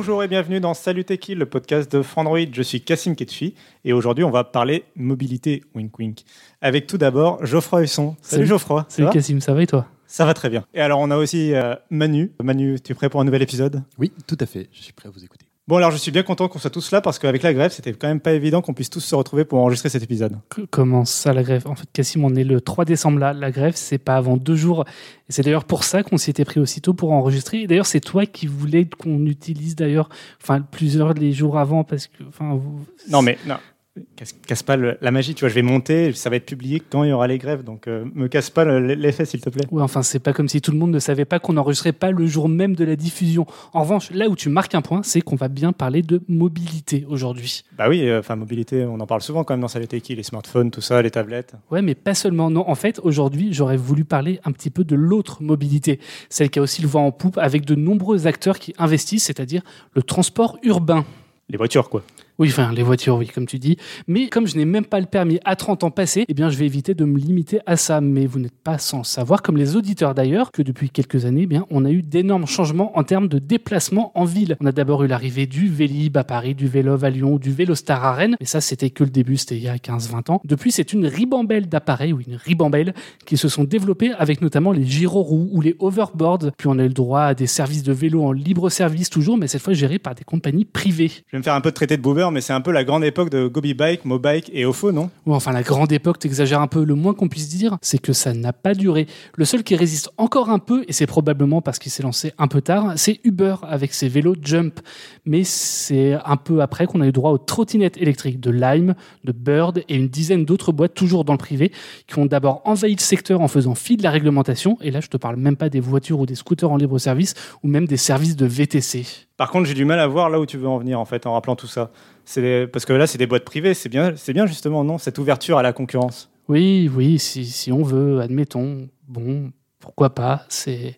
Bonjour et bienvenue dans Salut Techie, le podcast de Frandroid. Je suis Cassim Ketchi et aujourd'hui on va parler mobilité, wink wink, avec tout d'abord Geoffroy Husson. Salut, Salut. Geoffroy. Salut Cassim, ça va et toi? Ça va très bien. Et alors on a aussi euh, Manu. Manu, tu es prêt pour un nouvel épisode? Oui, tout à fait. Je suis prêt à vous écouter. Bon alors je suis bien content qu'on soit tous là parce qu'avec la grève c'était quand même pas évident qu'on puisse tous se retrouver pour enregistrer cet épisode. Comment ça la grève? En fait, Cassim, on est le 3 décembre là. La grève, c'est pas avant deux jours. Et c'est d'ailleurs pour ça qu'on s'y était pris aussitôt pour enregistrer. Et d'ailleurs, c'est toi qui voulais qu'on utilise d'ailleurs, enfin, plusieurs les jours avant parce que, enfin, vous- Non mais non. Casse, casse pas le- la magie, tu vois, je vais monter, ça va être publié quand il y aura les grèves, donc euh, me casse pas le- l'effet s'il te plaît. Ouais, enfin, c'est pas comme si tout le monde ne savait pas qu'on n'enregistrait pas le jour même de la diffusion. En revanche, là où tu marques un point, c'est qu'on va bien parler de mobilité aujourd'hui. Bah oui, euh, enfin mobilité, on en parle souvent quand même dans Salut Techie, les smartphones, tout ça, les tablettes. Ouais, mais pas seulement. Non, en fait, aujourd'hui, j'aurais voulu parler un petit peu de l'autre mobilité, celle qui a aussi le vent en poupe avec de nombreux acteurs qui investissent, c'est-à-dire le transport urbain. Les voitures quoi. Oui, enfin, les voitures, oui, comme tu dis. Mais comme je n'ai même pas le permis à 30 ans passés, eh bien, je vais éviter de me limiter à ça. Mais vous n'êtes pas sans savoir, comme les auditeurs d'ailleurs, que depuis quelques années, eh bien, on a eu d'énormes changements en termes de déplacement en ville. On a d'abord eu l'arrivée du Vélib à Paris, du Vélov à Lyon, du Vélostar à Rennes. Mais ça, c'était que le début, c'était il y a 15-20 ans. Depuis, c'est une ribambelle d'appareils, ou une ribambelle, qui se sont développés avec notamment les gyroroues ou les overboards. Puis on a eu le droit à des services de vélo en libre service toujours, mais cette fois gérés par des compagnies privées. Je vais me faire un peu de traité de boomer, mais c'est un peu la grande époque de Gobi Bike, Mobike et Ofo, non? Ou enfin la grande époque, t'exagères un peu, le moins qu'on puisse dire, c'est que ça n'a pas duré. Le seul qui résiste encore un peu, et c'est probablement parce qu'il s'est lancé un peu tard, c'est Uber avec ses vélos Jump. Mais c'est un peu après qu'on a eu droit aux trottinettes électriques de Lime, de Bird et une dizaine d'autres boîtes toujours dans le privé qui ont d'abord envahi le secteur en faisant fi de la réglementation. Et là, je te parle même pas des voitures ou des scooters en libre service ou même des services de VTC. Par contre, j'ai du mal à voir là où tu veux en venir en fait en rappelant tout ça. C'est parce que là, c'est des boîtes privées, c'est bien, c'est bien justement non cette ouverture à la concurrence. Oui, oui, si, si on veut, admettons. Bon, pourquoi pas, c'est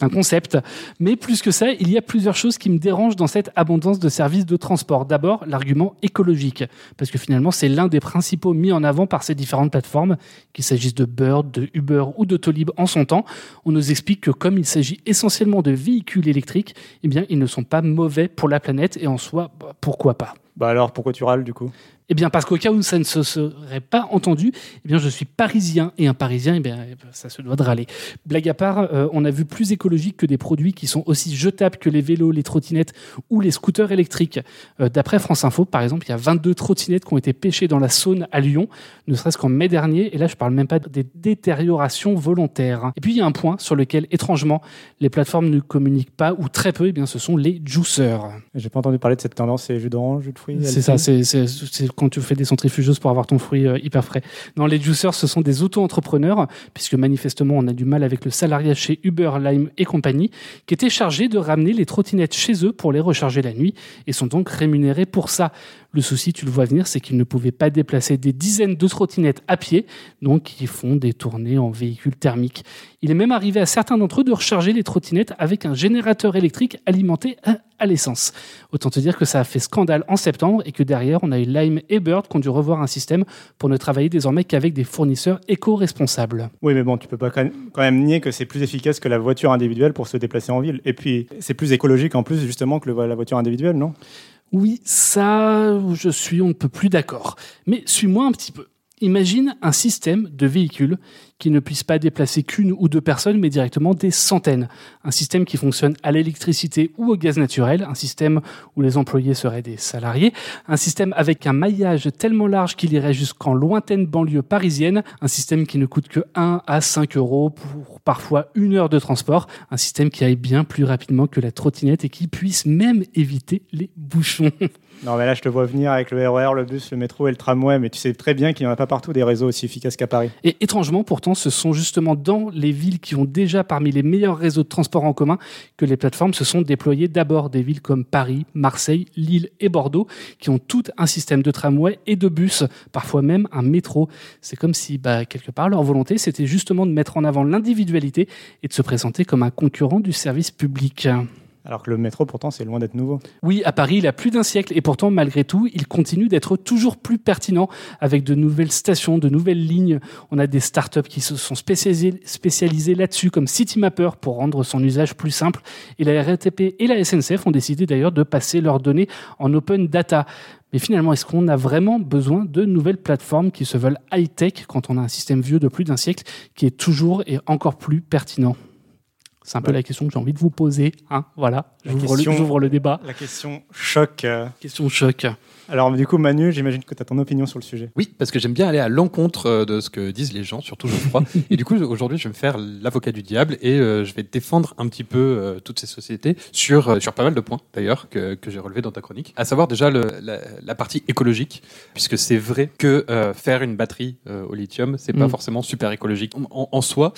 un concept. Mais plus que ça, il y a plusieurs choses qui me dérangent dans cette abondance de services de transport. D'abord, l'argument écologique, parce que finalement, c'est l'un des principaux mis en avant par ces différentes plateformes, qu'il s'agisse de Bird, de Uber ou d'Autolib en son temps. On nous explique que comme il s'agit essentiellement de véhicules électriques, eh bien, ils ne sont pas mauvais pour la planète et en soi, bah, pourquoi pas Bah alors, pourquoi tu râles du coup? Eh bien, parce qu'au cas où ça ne se serait pas entendu, eh bien, je suis parisien et un parisien, eh bien, ça se doit de râler. Blague à part, euh, on a vu plus écologique que des produits qui sont aussi jetables que les vélos, les trottinettes ou les scooters électriques. Euh, D'après France Info, par exemple, il y a 22 trottinettes qui ont été pêchées dans la Saône à Lyon, ne serait-ce qu'en mai dernier. Et là, je parle même pas des détériorations volontaires. Et puis, il y a un point sur lequel, étrangement, les plateformes ne communiquent pas ou très peu. Eh bien, ce sont les juiceurs. J'ai pas entendu parler de cette tendance, c'est jus d'orange, jus de C'est ça, c'est quand tu fais des centrifugeuses pour avoir ton fruit euh, hyper frais. Non, les juiceurs, ce sont des auto-entrepreneurs, puisque manifestement, on a du mal avec le salariat chez Uber, Lime et compagnie, qui étaient chargés de ramener les trottinettes chez eux pour les recharger la nuit, et sont donc rémunérés pour ça. Le souci, tu le vois venir, c'est qu'ils ne pouvaient pas déplacer des dizaines de trottinettes à pied, donc ils font des tournées en véhicule thermique. Il est même arrivé à certains d'entre eux de recharger les trottinettes avec un générateur électrique alimenté à, à l'essence. Autant te dire que ça a fait scandale en septembre et que derrière, on a eu Lime et Bird qui ont dû revoir un système pour ne travailler désormais qu'avec des fournisseurs éco-responsables. Oui, mais bon, tu peux pas quand même- nier que c'est plus efficace que la voiture individuelle pour se déplacer en ville. Et puis, c'est plus écologique en plus justement que la voiture individuelle, non? Oui, ça, je suis on ne peut plus d'accord. Mais suis-moi un petit peu. Imagine un système de véhicules qui ne puisse pas déplacer qu'une ou deux personnes, mais directement des centaines. Un système qui fonctionne à l'électricité ou au gaz naturel, un système où les employés seraient des salariés, un système avec un maillage tellement large qu'il irait jusqu'en lointaine banlieue parisienne, un système qui ne coûte que 1 à 5 euros pour parfois une heure de transport, un système qui aille bien plus rapidement que la trottinette et qui puisse même éviter les bouchons. Non, mais là, je te vois venir avec le RER, le bus, le métro et le tramway, mais tu sais très bien qu'il n'y en a pas partout des réseaux aussi efficaces qu'à Paris. Et étrangement, pourtant, ce sont justement dans les villes qui ont déjà parmi les meilleurs réseaux de transport en commun que les plateformes se sont déployées d'abord des villes comme Paris, Marseille, Lille et Bordeaux, qui ont toutes un système de tramway et de bus, parfois même un métro. C'est comme si, bah, quelque part, leur volonté, c'était justement de mettre en avant l'individualité et de se présenter comme un concurrent du service public. Alors que le métro, pourtant, c'est loin d'être nouveau. Oui, à Paris, il a plus d'un siècle et pourtant, malgré tout, il continue d'être toujours plus pertinent avec de nouvelles stations, de nouvelles lignes. On a des startups qui se sont spécialisées, là-dessus, comme CityMapper, pour rendre son usage plus simple. Et la RATP et la SNCF ont décidé d'ailleurs de passer leurs données en open data. Mais finalement, est-ce qu'on a vraiment besoin de nouvelles plateformes qui se veulent high-tech quand on a un système vieux de plus d'un siècle qui est toujours et encore plus pertinent? C'est un peu la question que j'ai envie de vous poser. Hein, voilà, j'ouvre le, le débat. La question choc. Question choc. Alors, du coup, Manu, j'imagine que tu as ton opinion sur le sujet. Oui, parce que j'aime bien aller à l'encontre euh, de ce que disent les gens, surtout Geoffroy. et du coup, aujourd'hui, je vais me faire l'avocat du diable et euh, je vais défendre un petit peu euh, toutes ces sociétés sur, euh, sur pas mal de points, d'ailleurs, que, que j'ai relevé dans ta chronique. À savoir déjà le, la, la partie écologique, puisque c'est vrai que faire une batterie au lithium, c'est pas Mm. forcément super écologique en, en- soi.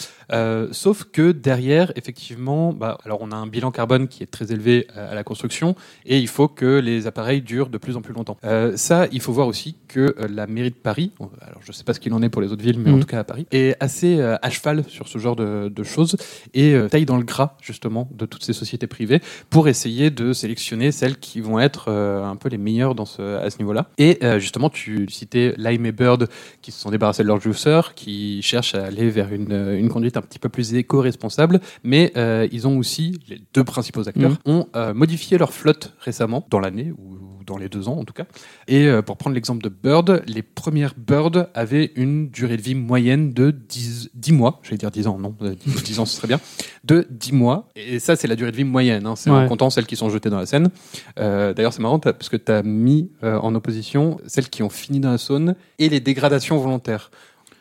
Sauf que derrière, effectivement, bah, alors on a un bilan carbone qui est très élevé à la construction et il faut que les appareils durent de plus en plus longtemps. Euh, ça, il faut voir aussi que euh, la mairie de Paris, alors je sais pas ce qu'il en est pour les autres villes, mais en Mhm. tout cas à Paris, est assez euh, à cheval sur ce genre de, de choses et euh, taille dans le gras justement de toutes ces sociétés privées pour essayer de sélectionner celles qui vont être un peu les meilleures dans ce, à ce niveau-là. Et justement, tu citais Lime et Bird qui se sont débarrassés de leur juicer, qui cherchent à aller vers une, une conduite un petit peu plus éco-responsable, mais ils ont aussi, les deux principaux acteurs, Mhm. ont modifié leur flotte récemment, dans l'année, ou dans les deux ans en tout cas. Et euh, pour prendre l'exemple de Bird, les premières Bird avaient une durée de vie moyenne de 10, 10 mois, j'allais dire 10 ans, non, euh, 10, 10 ans ce serait bien, de 10 mois. Et ça, c'est la durée de vie moyenne, hein, c'est en Ouais. comptant celles qui sont jetées dans la Seine. Euh, D'ailleurs, c'est marrant parce que tu as mis euh, en opposition celles qui ont fini dans la Saône et les dégradations volontaires.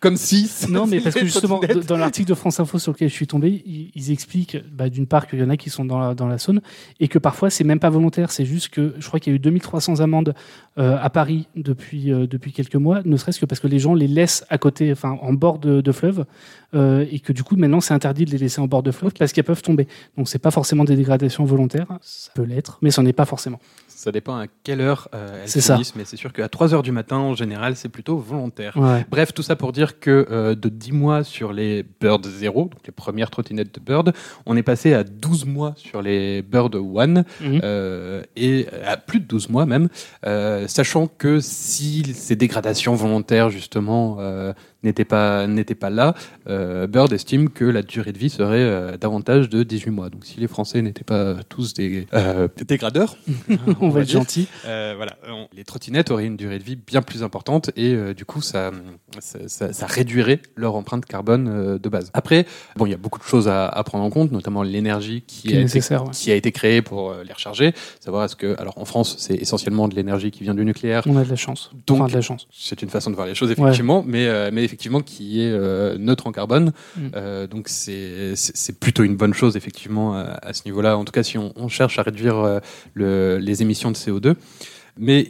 Comme si. Non, mais parce que justement, dans l'article de France Info sur lequel je suis tombé, ils, expliquent bah, d'une part qu'il y en a qui sont dans la, dans la Saône et que parfois c'est même pas volontaire, c'est juste que je crois qu'il y a eu 2300 amendes euh, à Paris depuis, euh, depuis quelques mois, ne serait-ce que parce que les gens les laissent à côté, enfin en bord de, de fleuve euh, et que du coup maintenant c'est interdit de les laisser en bord de fleuve parce qu'elles peuvent tomber. Donc c'est pas forcément des dégradations volontaires, ça peut l'être, mais c'en est pas forcément. Ça dépend à quelle heure euh, elles ça. finissent, mais c'est sûr qu'à 3 heures du matin, en général, c'est plutôt volontaire. Ouais. Bref, tout ça pour dire que euh, de 10 mois sur les Bird 0, donc les premières trottinettes de Bird, on est passé à 12 mois sur les Bird 1 Mhm. euh, et à plus de 12 mois même, sachant que si ces dégradations volontaires justement euh, n'étaient pas pas là, euh, Bird estime que la durée de vie serait euh, davantage de 18 mois. Donc si les Français n'étaient pas tous des euh, dégradeurs, on va être gentil. euh, voilà, on- les trottinettes auraient une durée de vie bien plus importante et euh, du coup ça, ça, ça- ça réduirait leur empreinte carbone euh, de base. Après, bon, il y a beaucoup de choses à, à prendre en compte, notamment l'énergie qui, Qui a été, nécessaire. ouais. qui a été créée pour euh, les recharger. Savoir est-ce que, alors en France, c'est essentiellement de l'énergie qui vient du nucléaire. On a de la chance. Donc- Enfin, de la chance. C'est une façon de voir les choses effectivement, mais, euh, mais effectivement qui est euh, neutre en carbone. Mm. Euh, donc c'est plutôt une bonne chose effectivement à, à ce niveau-là. En tout cas, si on, on cherche à réduire euh, le, les émissions de CO2. Mais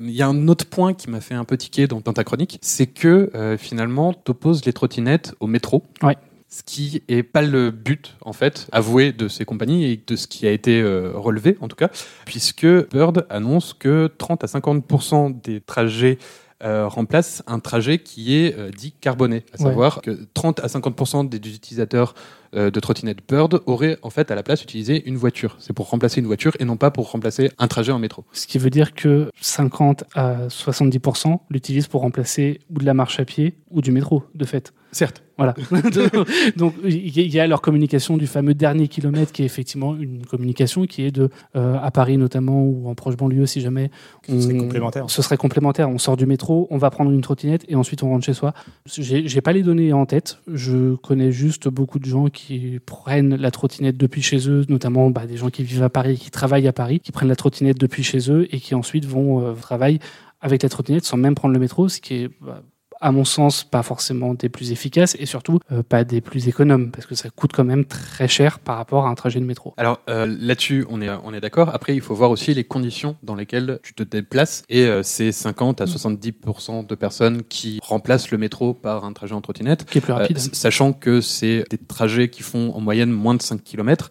il y a un autre point qui m'a fait un peu tiquer dans, dans ta chronique, c'est que finalement, tu opposes les trottinettes au métro. Ouais. Ce qui est pas le but, en fait, avoué de ces compagnies et de ce qui a été euh, relevé, en tout cas, puisque Bird annonce que 30 à 50% des trajets euh, remplacent un trajet qui est euh, dit carboné, à Ouais. savoir que 30 à 50% des utilisateurs euh, de trottinette Bird auraient en fait à la place utilisé une voiture. C'est pour remplacer une voiture et non pas pour remplacer un trajet en métro. Ce qui veut dire que 50 à 70% l'utilisent pour remplacer ou de la marche à pied ou du métro, de fait. Certes. Voilà. Donc il y a leur communication du fameux dernier kilomètre qui est effectivement une communication qui est de euh, à Paris notamment ou en proche banlieue si jamais Ce serait on- complémentaire. Ce serait complémentaire. On sort du métro, on va prendre une trottinette et ensuite on rentre chez soi. J'ai pas les données en tête. Je connais juste beaucoup de gens qui prennent la trottinette depuis chez eux, notamment bah, des gens qui vivent à Paris, qui travaillent à Paris, qui prennent la trottinette depuis chez eux et qui ensuite vont euh, au travail avec la trottinette sans même prendre le métro, ce qui est bah, à mon sens, pas forcément des plus efficaces et surtout euh, pas des plus économes parce que ça coûte quand même très cher par rapport à un trajet de métro. Alors euh, là-dessus, on est, on est d'accord. Après, il faut voir aussi les conditions dans lesquelles tu te déplaces. Et euh, c'est 50 à 70% de personnes qui remplacent le métro par un trajet en trottinette. Qui est plus rapide. Sachant que c'est des trajets qui font en moyenne moins de 5 km.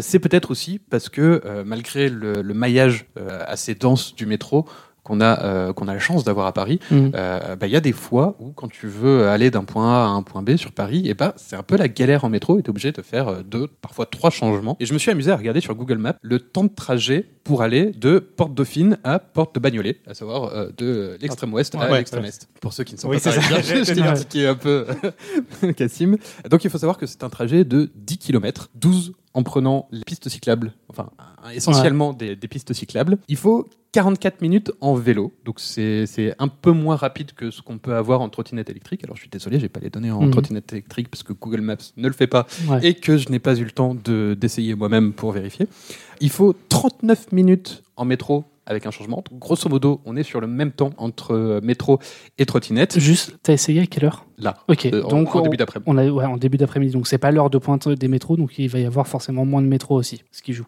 C'est peut-être aussi parce que malgré le, le maillage assez dense du métro qu'on a, euh, qu'on a la chance d'avoir à Paris, Mhm. euh, bah, il y a des fois où quand tu veux aller d'un point A à un point B sur Paris, et bah, c'est un peu la galère en métro et tu es obligé de faire euh, deux, parfois trois changements. Et je me suis amusé à regarder sur Google Maps le temps de trajet pour aller de Porte Dauphine à Porte de Bagnolet, à savoir euh, de l'extrême ouest à Ouais, l'extrême est. Pour ceux qui ne sont Oui, pas parisiens, je t'ai expliqué un peu Cassim. Donc il faut savoir que c'est un trajet de 10 km, 12 en prenant les pistes cyclables, enfin essentiellement des, des pistes cyclables. Il faut 44 minutes en vélo, donc c'est un peu moins rapide que ce qu'on peut avoir en trottinette électrique. Alors je suis désolé, j'ai pas les données en Mhm. trottinette électrique parce que Google Maps ne le fait pas Ouais. et que je n'ai pas eu le temps de- d'essayer moi-même pour vérifier. Il faut 39 minutes en métro avec un changement. Grosso modo, on est sur le même temps entre euh, métro et trottinette. Juste, t'as essayé à quelle heure? Là, Ok, euh, en- donc en, début d'après-midi. On a, ouais, en début d'après-midi, donc c'est pas l'heure de pointe des métros, donc il va y avoir forcément moins de métros aussi, ce qui joue.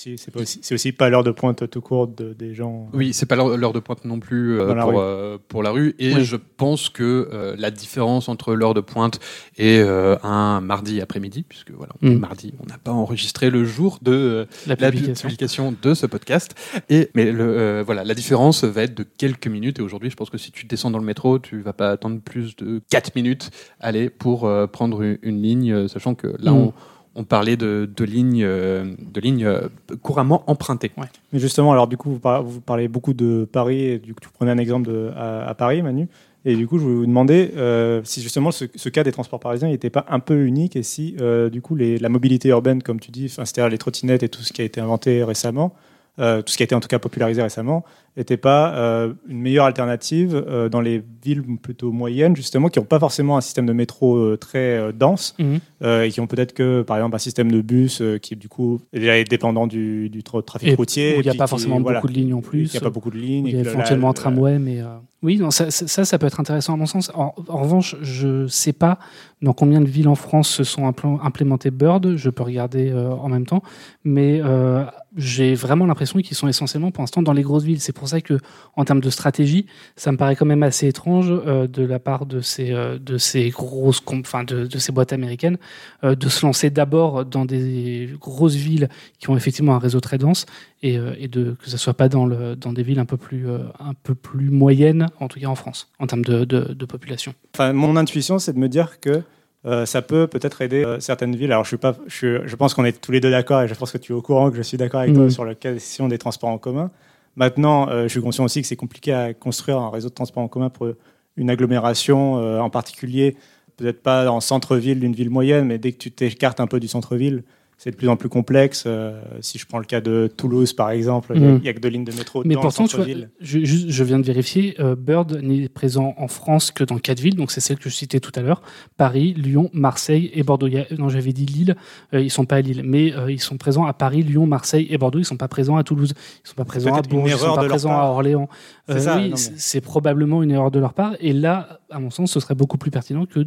Aussi- C'est pas aussi, pas l'heure de pointe tout court de- des gens. Oui, c'est pas l'heure de pointe non plus euh, la pour, euh, pour la rue. Et Oui. je pense que euh, la différence entre l'heure de pointe et un mardi après-midi, puisque voilà, on est Mm. mardi, on n'a pas enregistré le jour de La la publication. de ce podcast. Et mais le, voilà, la différence va être de quelques minutes. Et aujourd'hui, je pense que si tu descends dans le métro, tu vas pas attendre plus de 4 minutes aller pour prendre une, une ligne, sachant que là, Mm. on, on parlait de, de lignes, euh, de lignes euh, couramment empruntées. Mais justement, alors du coup, vous par- vous parlez beaucoup de Paris, et du coup, tu prenais un exemple de, à, à Paris, Manu. Et du coup, je voulais vous demander euh, si justement ce, ce cas des transports parisiens n'était pas un peu unique et si, euh, du coup, les, la mobilité urbaine, comme tu dis, enfin, c'est-à-dire les trottinettes et tout ce qui a été inventé récemment, euh, tout ce qui a été en tout cas popularisé récemment, n'était pas euh, une meilleure alternative euh, dans les villes plutôt moyennes, justement, qui n'ont pas forcément un système de métro très dense Mhm. et qui ont peut-être que, par exemple, un système de bus qui, du coup, est dépendant du, du tra- trafic Et routier. il n'y a pas qui- forcément voilà, beaucoup de lignes en Il plus. n'y a pas beaucoup de lignes. Il y a la- éventuellement un tramway, mais oui, non, ça, ça, peut être intéressant à mon sens. En, en revanche, je sais pas dans combien de villes en France se sont impl- implémentés Bird? Je peux regarder euh, en même temps, mais euh, j'ai vraiment l'impression qu'ils sont essentiellement pour l'instant dans les grosses villes. C'est pour ça que, en termes de stratégie, ça me paraît quand même assez étrange euh, de la part de ces de ces grosses, enfin de, de ces boîtes américaines, de se lancer d'abord dans des grosses villes qui ont effectivement un réseau très dense et, et de que ça soit pas dans le dans des villes un peu plus un peu plus moyennes en tout cas en France en termes de, de, de population. Enfin, mon intuition, c'est de me dire que euh, ça peut peut-être aider euh, certaines villes. Alors, je, suis pas, je, suis- je pense qu'on est tous les deux d'accord et je pense que tu es au courant que je suis d'accord avec toi sur la question des transports en commun. Maintenant, euh, je suis conscient aussi que c'est compliqué à construire un réseau de transports en commun pour une agglomération, en particulier, peut-être pas en centre-ville d'une ville moyenne, mais dès que tu t'écartes un peu du centre-ville, c'est de plus en plus complexe. Euh, si je prends le cas de Toulouse, par exemple, il Mhm. n'y a, que deux lignes de métro Mais dans pourtant, le centre-ville. je, viens de vérifier, euh, Bird n'est présent en France que dans quatre villes, donc c'est celle que je citais tout à l'heure Paris, Lyon, Marseille et Bordeaux. Non, j'avais dit Lille, euh, ils sont pas à Lille, mais euh, ils sont présents à Paris, Lyon, Marseille et Bordeaux. Ils sont pas présents à Toulouse, ils sont pas présents à Bourges, ils sont pas présents à Orléans. C'est ça, oui, mais- probablement une erreur de leur part. Et là, à mon sens, ce serait beaucoup plus pertinent que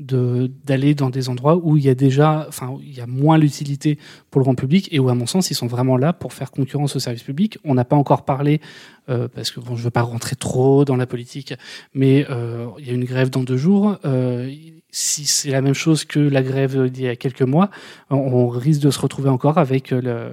d'aller dans des endroits où il y a déjà, enfin, il y a moins l'utilité pour le grand public et où, à mon sens, ils sont vraiment là pour faire concurrence au service public. On n'a pas encore parlé euh, parce que bon, je veux pas rentrer trop dans la politique, mais euh, il y a une grève dans deux jours. Euh, si c'est la même chose que la grève d'il y a quelques mois, on, on risque de se retrouver encore avec le,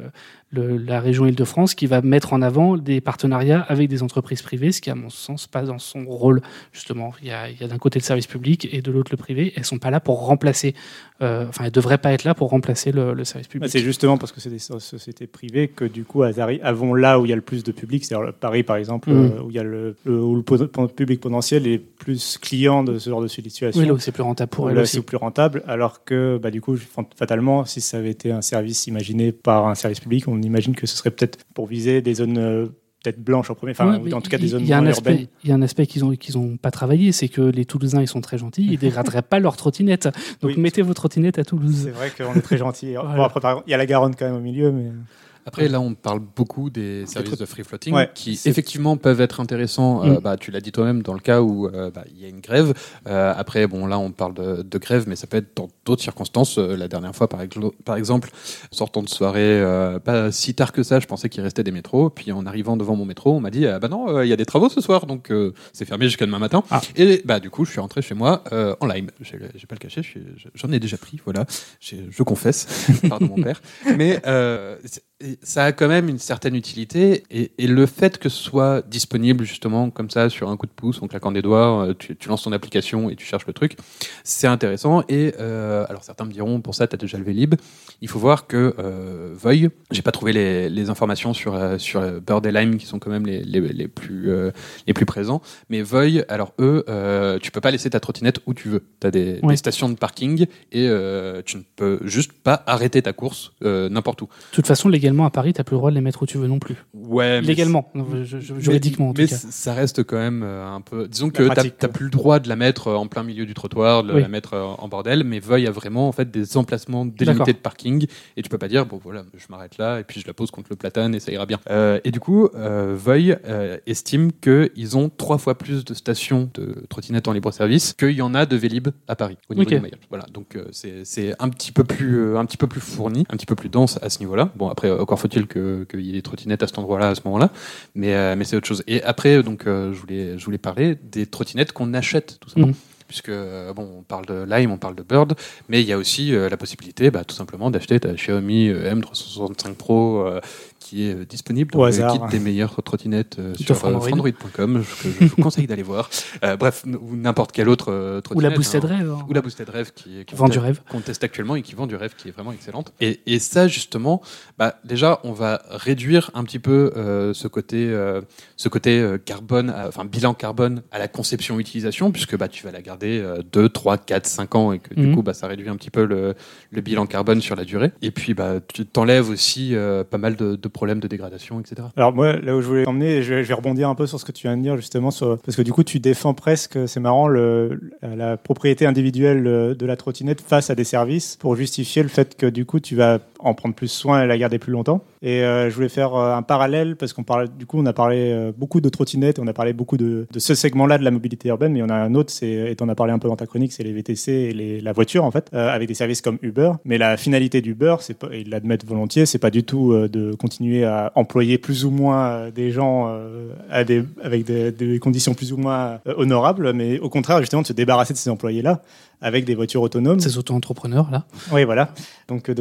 le, la région Île-de-France qui va mettre en avant des partenariats avec des entreprises privées, ce qui, à mon sens, pas dans son rôle, justement. Il y a, d'un côté le service public et de l'autre le privé. Elles sont pas là pour remplacer, euh, enfin, elles devraient pas être là pour remplacer le, le service Bah, public. C'est justement parce que c'est des so- sociétés privées que du coup elles vont là où il y a le plus de public, c'est-à-dire Paris par exemple, Mhm. euh, où il y a le, le, où le po- po- public potentiel est plus client de ce genre de situation. oui, là où c'est plus rentable pour Où elles là, c'est plus rentable, alors que bah, du coup, fat- fatalement, si ça avait été un service imaginé par un service public, on imagine que ce serait peut-être pour viser des zones euh, peut-être blanches en premier, enfin, Ouais, en tout cas des zones il y a un moins aspect, urbaines. Il y a un aspect qu'ils ont qu'ils ont pas travaillé, c'est que les Toulousains ils sont très gentils, ils dégraderaient pas leur trottinette. Donc Oui. mettez vos trottinettes à Toulouse. C'est vrai qu'on est très gentil. Voilà. Bon, après, par exemple, il y a la Garonne quand même au milieu, mais Après, là, on parle beaucoup des services de free floating Ouais, qui effectivement peuvent être intéressants. euh, Mm. bah, tu l'as dit toi-même dans le cas où euh, bah, il y a une grève. Euh, après, bon, là, on parle de, de grève, mais ça peut être dans d'autres circonstances. La dernière fois, par, exemple, sortant de soirée, pas si tard que ça, je pensais qu'il restait des métros. Puis en arrivant devant mon métro, on m'a dit ah, bah non, il y a des travaux ce soir, donc c'est fermé jusqu'à demain matin. Ah. Et bah du coup, je suis rentré chez moi en lime. J'ai pas le suis- j'en ai déjà pris. Voilà, je confesse. Pardon mon père. Mais et ça a quand même une certaine utilité et, et le fait que ce soit disponible justement comme ça sur un coup de pouce en claquant des doigts, euh, tu, tu lances ton application et tu cherches le truc, c'est intéressant. Et euh, alors certains me diront pour ça tu as déjà le Vélib. Il faut voir que euh, Voy, j'ai pas trouvé les, les informations sur euh, sur Bird et Lime qui sont quand même les, les, les plus les plus présents. Mais Voy, alors eux, tu peux pas laisser ta trottinette où tu veux. Tu as des, des stations de parking et tu ne peux juste pas arrêter ta course n'importe où. De toute façon, légalement à Paris, t'as plus le droit de les mettre où tu veux non plus. Ouais, mais Légalement, je- je- juridiquement en mais tout cas. c- ça reste quand même euh, un peu. Disons que t'as t'as plus le droit de la mettre euh, en plein milieu du trottoir, de Oui. la mettre euh, en bordel, mais Voy a vraiment en fait des emplacements D'accord. délimités de parking et tu peux pas dire bon voilà je m'arrête là et puis je la pose contre le platane et ça ira bien. Euh, et du coup euh, Voy euh, estime que ils ont trois fois plus de stations de trottinettes en libre service qu'il y en a de Vélib à Paris au niveau Ok. du maillage. Voilà donc euh, c'est c'est un petit peu plus euh, un petit peu plus fourni, un petit peu plus dense à ce niveau-là. Bon après encore faut-il que qu'il y ait des trottinettes à cet endroit-là à ce moment-là mais, euh, mais c'est autre chose. Et après, donc, euh, je, voulais, je voulais parler des trottinettes qu'on achète, tout simplement. Mhm. Puisque, euh, bon, on parle de Lime, on parle de Bird, mais il y a aussi euh, la possibilité, bah, tout simplement, d'acheter ta Xiaomi euh, M365 Pro euh, qui est euh, disponible Au dans le hasard. guide des meilleures trottinettes euh, sur euh, Android.com, que je vous conseille d'aller voir. Euh, bref, ou n'importe quelle autre euh, Ou trottinette. la Boosted hein. Rêve. hein. Ou la Boosted Rêve qui, qui Vend du rêve. qu'on teste actuellement et qui vend du rêve qui est vraiment excellente. Et, et ça justement, bah, déjà on va réduire un petit peu euh, ce côté, euh, ce côté euh, carbone, enfin bilan carbone à la conception utilisation, puisque bah tu vas la garder euh, 2, 3, 4, 5 ans et que du Mhm. coup bah ça réduit un petit peu le, le bilan carbone sur la durée. Et puis bah tu t'enlèves aussi euh, pas mal de, de problèmes de dégradation, etc. Alors moi, là où je voulais emmener, je vais, rebondir un peu sur ce que tu viens de dire justement, parce que du coup, tu défends presque, c'est marrant, la propriété individuelle euh, de la trottinette face à des services pour justifier le fait que du coup, tu vas en prendre plus soin et la garder plus longtemps. Et euh, je voulais faire euh, un parallèle parce qu'on parle, du coup, on a parlé euh, beaucoup de trottinettes, on a parlé beaucoup de, ce segment-là de la mobilité urbaine, mais en a un autre, c'est, et t'en as parlé un peu dans ta chronique, c'est les VTC et la voiture en fait, avec des services comme Uber. Mais la finalité d'Uber, c'est pas, ils l'admettent volontiers, c'est pas du tout de continuer à employer plus ou moins des gens avec des, des conditions plus ou moins honorables, mais au contraire justement de se débarrasser de ces employés-là avec des voitures autonomes. Ces auto-entrepreneurs là. Oui, voilà. Donc euh,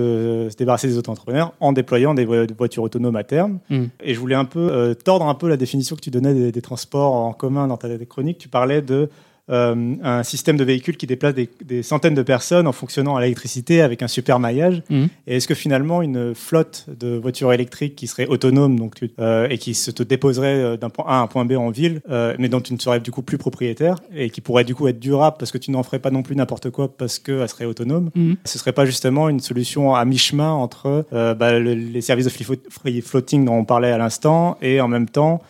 de se débarrasser des auto-entrepreneurs en déployant des vo- voitures autonomes à terme. Mm. Et je voulais un peu euh, tordre un peu la définition que tu donnais des, des transports en commun dans ta chronique. Tu parlais de euh, un système de véhicules qui déplace des, des centaines de personnes en fonctionnant à l'électricité avec un super maillage. Mhm. Et est-ce que finalement une flotte de voitures électriques qui serait autonome donc euh, et qui se te déposerait euh, d'un point A à un point B en ville, euh, mais dont tu ne serais du coup plus propriétaire et qui pourrait du coup être durable parce que tu n'en ferais pas non plus n'importe quoi parce qu'elle serait autonome, Mhm. ce serait pas justement une solution à mi-chemin entre bah, le- les services de free flo- free floating dont on parlait à l'instant et en même temps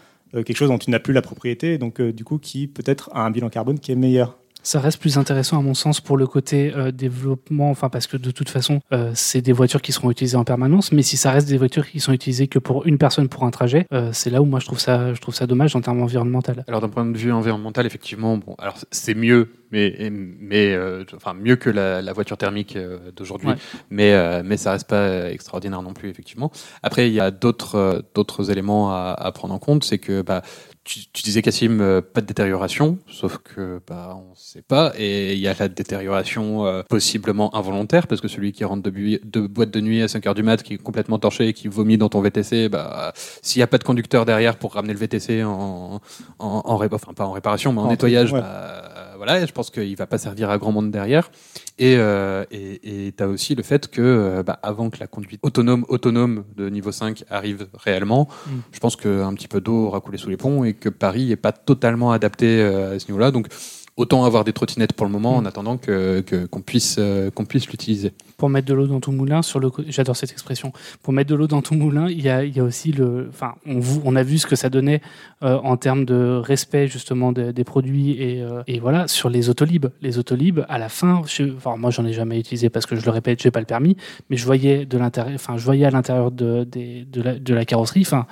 quelque chose dont tu n'as plus la propriété, donc euh, du coup qui peut-être a un bilan carbone qui est meilleur. Ça reste plus intéressant à mon sens pour le côté euh, développement, enfin parce que de toute façon euh, c'est des voitures qui seront utilisées en permanence, mais si ça reste des voitures qui sont utilisées que pour une personne pour un trajet, euh, c'est là où moi je trouve ça, je trouve ça dommage en termes environnemental. Alors d'un point de vue environnemental, effectivement, bon, alors c'est mieux mais, mais euh, enfin mieux que la, la voiture thermique euh, d'aujourd'hui, Ouais. mais euh, mais ça reste pas extraordinaire non plus effectivement. Après, il y a d'autres d'autres éléments à, à prendre en compte, c'est que bah tu, tu disais Cassim, euh, pas de détérioration, sauf que bah on sait pas, et il y a la détérioration euh, possiblement involontaire, parce que celui qui rentre de, bui- de boîte de nuit à 5 heures du mat, qui est complètement torché et qui vomit dans ton VTC, bah s'il n'y a pas de conducteur derrière pour ramener le VTC en, en, en enfin pas en réparation, mais en, En- nettoyage, ouais. bah, voilà, je pense qu'il va pas servir à grand monde derrière. Et euh, et tu as aussi le fait que euh, bah, avant que la conduite autonome autonome de niveau 5 arrive réellement, Mm. je pense qu'un petit peu d'eau aura coulé sous les ponts et que Paris n'est pas totalement adapté euh, à ce niveau-là. Donc autant avoir des trottinettes pour le moment Mm. en attendant que que- qu'on puisse euh, qu'on puisse l'utiliser. pour mettre de l'eau dans ton moulin sur le j'adore cette expression pour mettre de l'eau dans ton moulin il y a, il y a aussi le enfin on, a vu ce que ça donnait euh, en termes de respect justement des- des produits et, euh, et voilà sur les autolibes les autolibes à la fin je, enfin moi j'en ai jamais utilisé parce que je le répète j'ai pas le permis mais je voyais de l'intérieur enfin je voyais à l'intérieur de, de, la, de la carrosserie enfin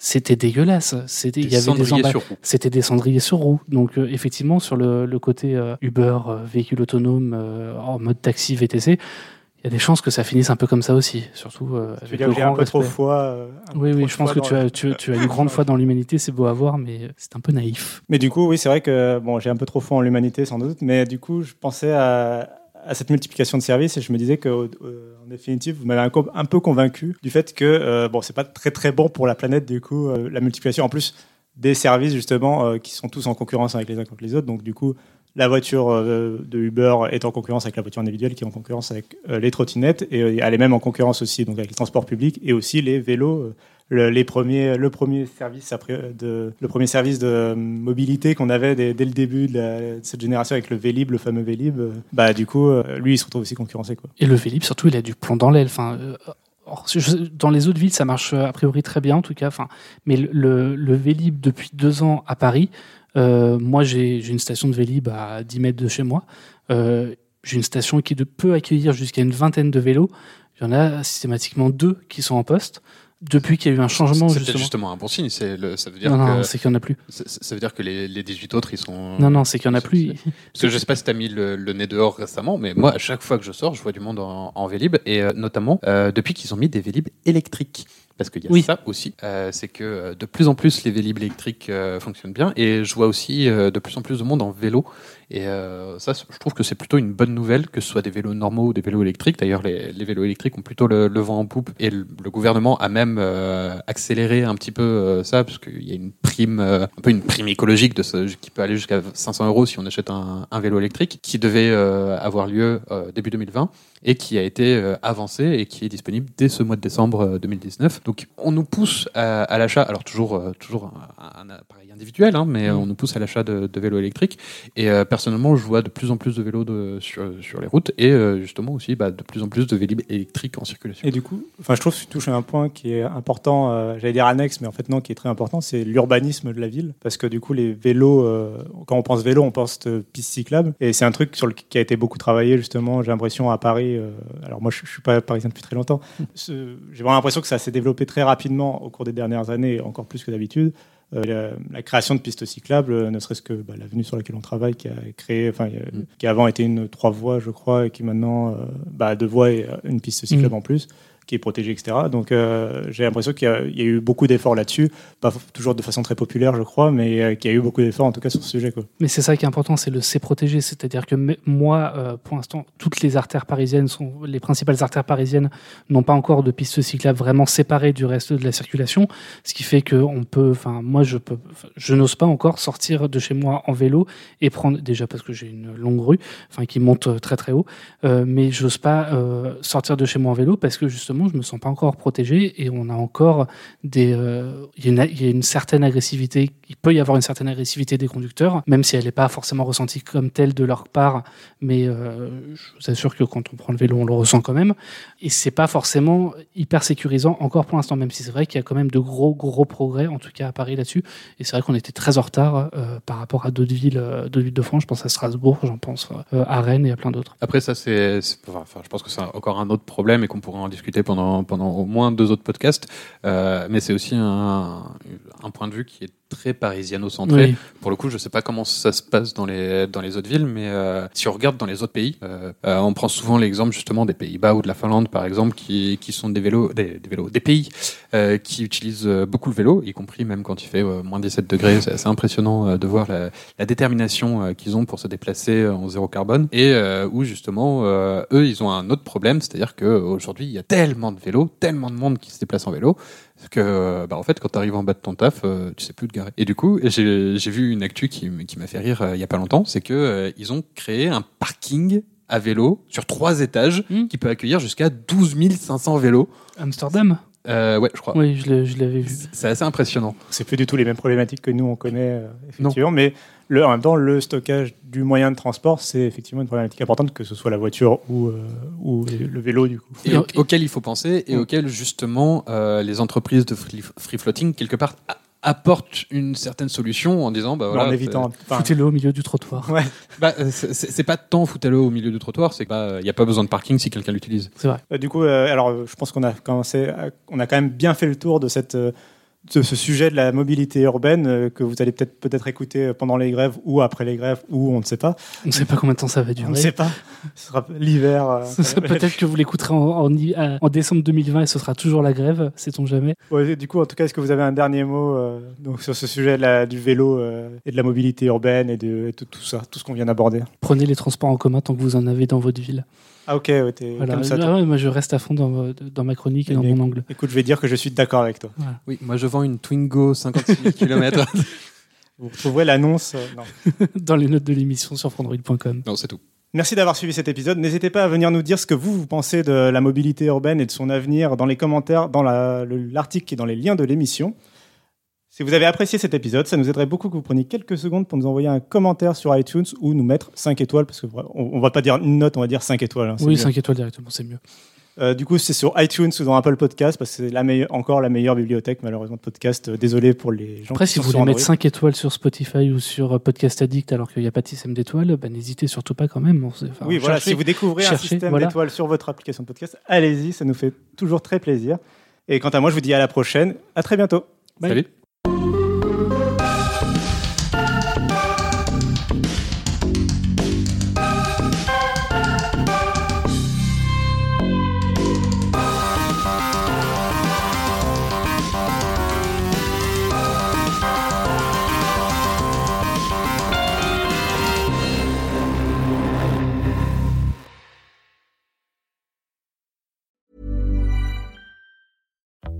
c'était dégueulasse c'était il y avait des cendriers emballages sur roue. c'était des cendriers sur roue. Donc euh, effectivement, sur le, le côté euh, Uber, euh, véhicule autonome, euh, en mode taxi, VTC, il y a des chances que ça finisse un peu comme ça aussi. Surtout euh, avec dire le que j'ai un grand peu trop foi. euh, Oui, oui, je pense que tu as, tu, tu as une grande foi dans l'humanité, c'est beau à voir, mais c'est un peu naïf. Mais du coup, oui, c'est vrai que bon, j'ai un peu trop foi en l'humanité sans doute, mais du coup, je pensais à, à cette multiplication de services et je me disais que, euh, en définitive, vous m'avez un, peu convaincu du fait que euh, bon, c'est pas très très bon pour la planète du coup euh, la multiplication. En plus des services justement euh, qui sont tous en concurrence avec les uns contre les autres, donc du coup. La voiture euh, de Uber est en concurrence avec la voiture individuelle, qui est en concurrence avec euh, les trottinettes, et euh, elle est même en concurrence aussi donc avec les transports publics et aussi les vélos. le, premier service de, le premier service de mobilité qu'on avait dès, le début de, cette génération avec le Vélib, le fameux Vélib, bah du coup, lui, il se retrouve aussi concurrencé. Et le Vélib, surtout, il a du plomb dans l'aile. Dans les autres villes, ça marche a priori très bien, en tout cas. Enfin, mais le Vélib, depuis deux ans à Paris, euh, moi, j'ai une station de Vélib à 10 mètres de chez moi. Euh, j'ai une station qui peut accueillir jusqu'à une vingtaine de vélos. Il y en a systématiquement deux qui sont en poste. Depuis qu'il y a eu un changement, C'est justement. justement un bon signe. C'est ça veut dire Non, non, que c'est qu'il n'y en a plus. ça, veut dire que les, les 18 autres ils sont. Non, non, c'est qu'il n'y en a plus. Parce que je sais pas si tu as mis le, le nez dehors récemment, mais moi, à chaque fois que je sors, je vois du monde en, en Vélib, et euh, notamment euh, depuis qu'ils ont mis des Vélib électriques. Parce qu'il y a Oui. ça aussi, euh, c'est que euh, de plus en plus les Vélib électriques euh, fonctionnent bien, et je vois aussi euh, de plus en plus de monde en vélo. Et euh, ça, je trouve que c'est plutôt une bonne nouvelle, que ce soit des vélos normaux ou des vélos électriques. D'ailleurs, les, les vélos électriques ont plutôt le, le vent en poupe, et le, le gouvernement a même euh, accéléré un petit peu euh, ça, parce qu'il y a une prime, un peu une prime écologique de ce, qui peut aller jusqu'à 500 euros si on achète un, un vélo électrique, qui devait avoir lieu début 2020 et qui a été avancé et qui est disponible dès ce mois de décembre euh, 2019. Donc on nous pousse à, à l'achat, alors toujours, toujours un, un appareil individuel, hein, mais euh, Mm. on nous pousse à l'achat de, de vélos électriques. Et personnellement, je vois de plus en plus de vélos de, sur, sur les routes et euh, justement aussi bah, de plus en plus de vélib électriques en circulation. Et du coup, enfin, je trouve que tu touches à un point qui est important, euh, j'allais dire annexe, mais en fait non, qui est très important, c'est l'urbanisme de la ville. Parce que du coup, les vélos, euh, quand on pense vélo, on pense piste cyclable. Et c'est un truc sur le, qui a été beaucoup travaillé justement, j'ai l'impression, à Paris. alors moi, je, je suis pas parisien depuis très longtemps. Ce- J'ai vraiment l'impression que ça s'est développé très rapidement au cours des dernières années, encore plus que d'habitude. Euh, la, la création de pistes cyclables, euh, ne serait-ce que bah, l'avenue sur laquelle on travaille, qui a créé, enfin, a- Mm. qui avant était une trois voies, je crois, et qui maintenant, euh, bah, deux voies et euh, une piste cyclable en plus, qui est protégée, etc. Donc, euh, j'ai l'impression qu'il y, a- eu beaucoup d'efforts là-dessus, pas toujours de façon très populaire, je crois, mais euh, qu'il y a eu beaucoup d'efforts en tout cas sur ce sujet. Mais c'est ça qui est important, c'est le c'est protégé. C'est-à-dire que moi, euh, pour l'instant, toutes les artères parisiennes sont, les principales artères parisiennes n'ont pas encore de pistes cyclables vraiment séparées du reste de la circulation, ce qui fait que on peut, enfin, moi, je peux, je n'ose pas encore sortir de chez moi en vélo et prendre, déjà parce que j'ai une longue rue, enfin, qui monte très très haut, mais j'ose pas euh, sortir de chez moi en vélo parce que justement, je me sens pas encore protégé et on a encore des, euh, il y, a une- certaine agressivité, il peut y avoir une certaine agressivité des conducteurs, même si elle n'est pas forcément ressentie comme telle de leur part, mais euh, je vous assure que quand on prend le vélo, on le ressent quand même. Et c'est pas forcément hyper sécurisant encore pour l'instant, même si c'est vrai qu'il y a quand même de gros gros progrès, en tout cas à Paris là-dessus. Et c'est vrai qu'on était très en retard euh, par rapport à d'autres villes, d'autres villes de France. Je pense à Strasbourg, j'en pense à Rennes et à plein d'autres. Après, ça, c'est- Enfin, je pense que c'est encore un autre problème et qu'on pourrait en discuter pendant, pendant au moins deux autres podcasts. Euh, mais c'est aussi un, un point de vue qui est très parisiano-centré. Oui. Pour le coup, je sais pas comment ça se passe dans les dans les autres villes, mais euh, si on regarde dans les autres pays, euh, euh, on prend souvent l'exemple justement des Pays-Bas ou de la Finlande, par exemple, qui qui sont des vélos, des, des vélos, des pays euh, qui utilisent euh, beaucoup le vélo, y compris même quand il fait moins 17 degrés. C'est assez impressionnant de voir la, la détermination qu'ils ont pour se déplacer en zéro carbone. Et euh, où justement, eux, ils ont un autre problème, c'est-à-dire qu'aujourd'hui, il y a tellement de vélos, tellement de monde qui se déplace en vélo, que bah, en fait, quand tu arrives en bas de ton taf, euh, tu sais plus te garer. Et du coup, j'ai j'ai vu une actu qui, qui m'a fait rire euh, il y a pas longtemps, c'est que euh, ils ont créé un parking à vélo sur trois étages Hmm. qui peut accueillir jusqu'à 12 500 vélos. Amsterdam Euh, ouais, je crois. Oui, je l'avais vu. C'est assez impressionnant. C'est plus du tout les mêmes problématiques que nous on connaît euh, effectivement, mais le, en même temps le stockage du moyen de transport c'est effectivement une problématique importante que ce soit la voiture ou, euh, ou le vélo du coup. Et Et- au- auquel il faut penser et Mm. auquel justement euh, les entreprises de free, free floating quelque part a- apportent une certaine solution en disant bah voilà en évitant. enfin, Foutez-le au milieu du trottoir. ouais. Bah, euh, c'est pas tant foutez-le au milieu du trottoir, c'est qu'il n'y a pas besoin de parking si quelqu'un l'utilise. C'est vrai. Euh, du coup, euh, alors euh, je pense qu'on a commencé, à- on a quand même bien fait le tour de cette euh, de ce sujet de la mobilité urbaine euh, que vous allez peut-être peut-être écouter pendant les grèves ou après les grèves ou on ne sait pas. On ne sait pas combien de temps ça va On durer. ne sait pas. Ce sera l'hiver. euh, Peut-être que vous l'écouterez en, en, décembre 2020 et ce sera toujours la grève, sait-on jamais. Ouais, du coup, en tout cas, est-ce que vous avez un dernier mot euh, donc, sur ce sujet de la- du vélo euh, et de la mobilité urbaine et de, et de tout ça, tout ce qu'on vient d'aborder? Prenez les transports en commun tant que vous en avez dans votre ville. Ah ok, ouais, Voilà. comme ça. Ah ouais, moi, je reste à fond dans, dans ma chronique et dans Mais- mon angle. Écoute, je vais dire que je suis d'accord avec toi. Oui, moi je vends une Twingo 56 000 km. Vous retrouverez l'annonce. euh, dans les notes de l'émission sur frandroid.com. non, c'est tout. Merci d'avoir suivi cet épisode. N'hésitez pas à venir nous dire ce que vous, vous pensez de la mobilité urbaine et de son avenir dans les commentaires, dans la- le- l'article et dans les liens de l'émission. Si vous avez apprécié cet épisode, ça nous aiderait beaucoup que vous preniez quelques secondes pour nous envoyer un commentaire sur iTunes ou nous mettre 5 étoiles, parce qu'on on va pas dire une note, on va dire 5 étoiles. hein, c'est Oui, mieux. 5 étoiles directement, c'est mieux. Euh, du coup, c'est sur iTunes ou dans Apple Podcast, parce que c'est la meilleure, encore la meilleure bibliothèque, malheureusement, de podcast. Euh, Désolé pour les gens Après, qui si sont vous voulez mettre Android. 5 étoiles sur Spotify ou sur euh, Podcast Addict alors qu'il n'y a pas de système d'étoiles, bah, n'hésitez surtout pas quand même. Enfin, Oui, voilà, cherchez. si vous découvrez un système voilà. d'étoiles sur votre application de podcast, allez-y, ça nous fait toujours très plaisir. Et quant à moi, je vous dis à la prochaine. À très bientôt. Bye. Salut.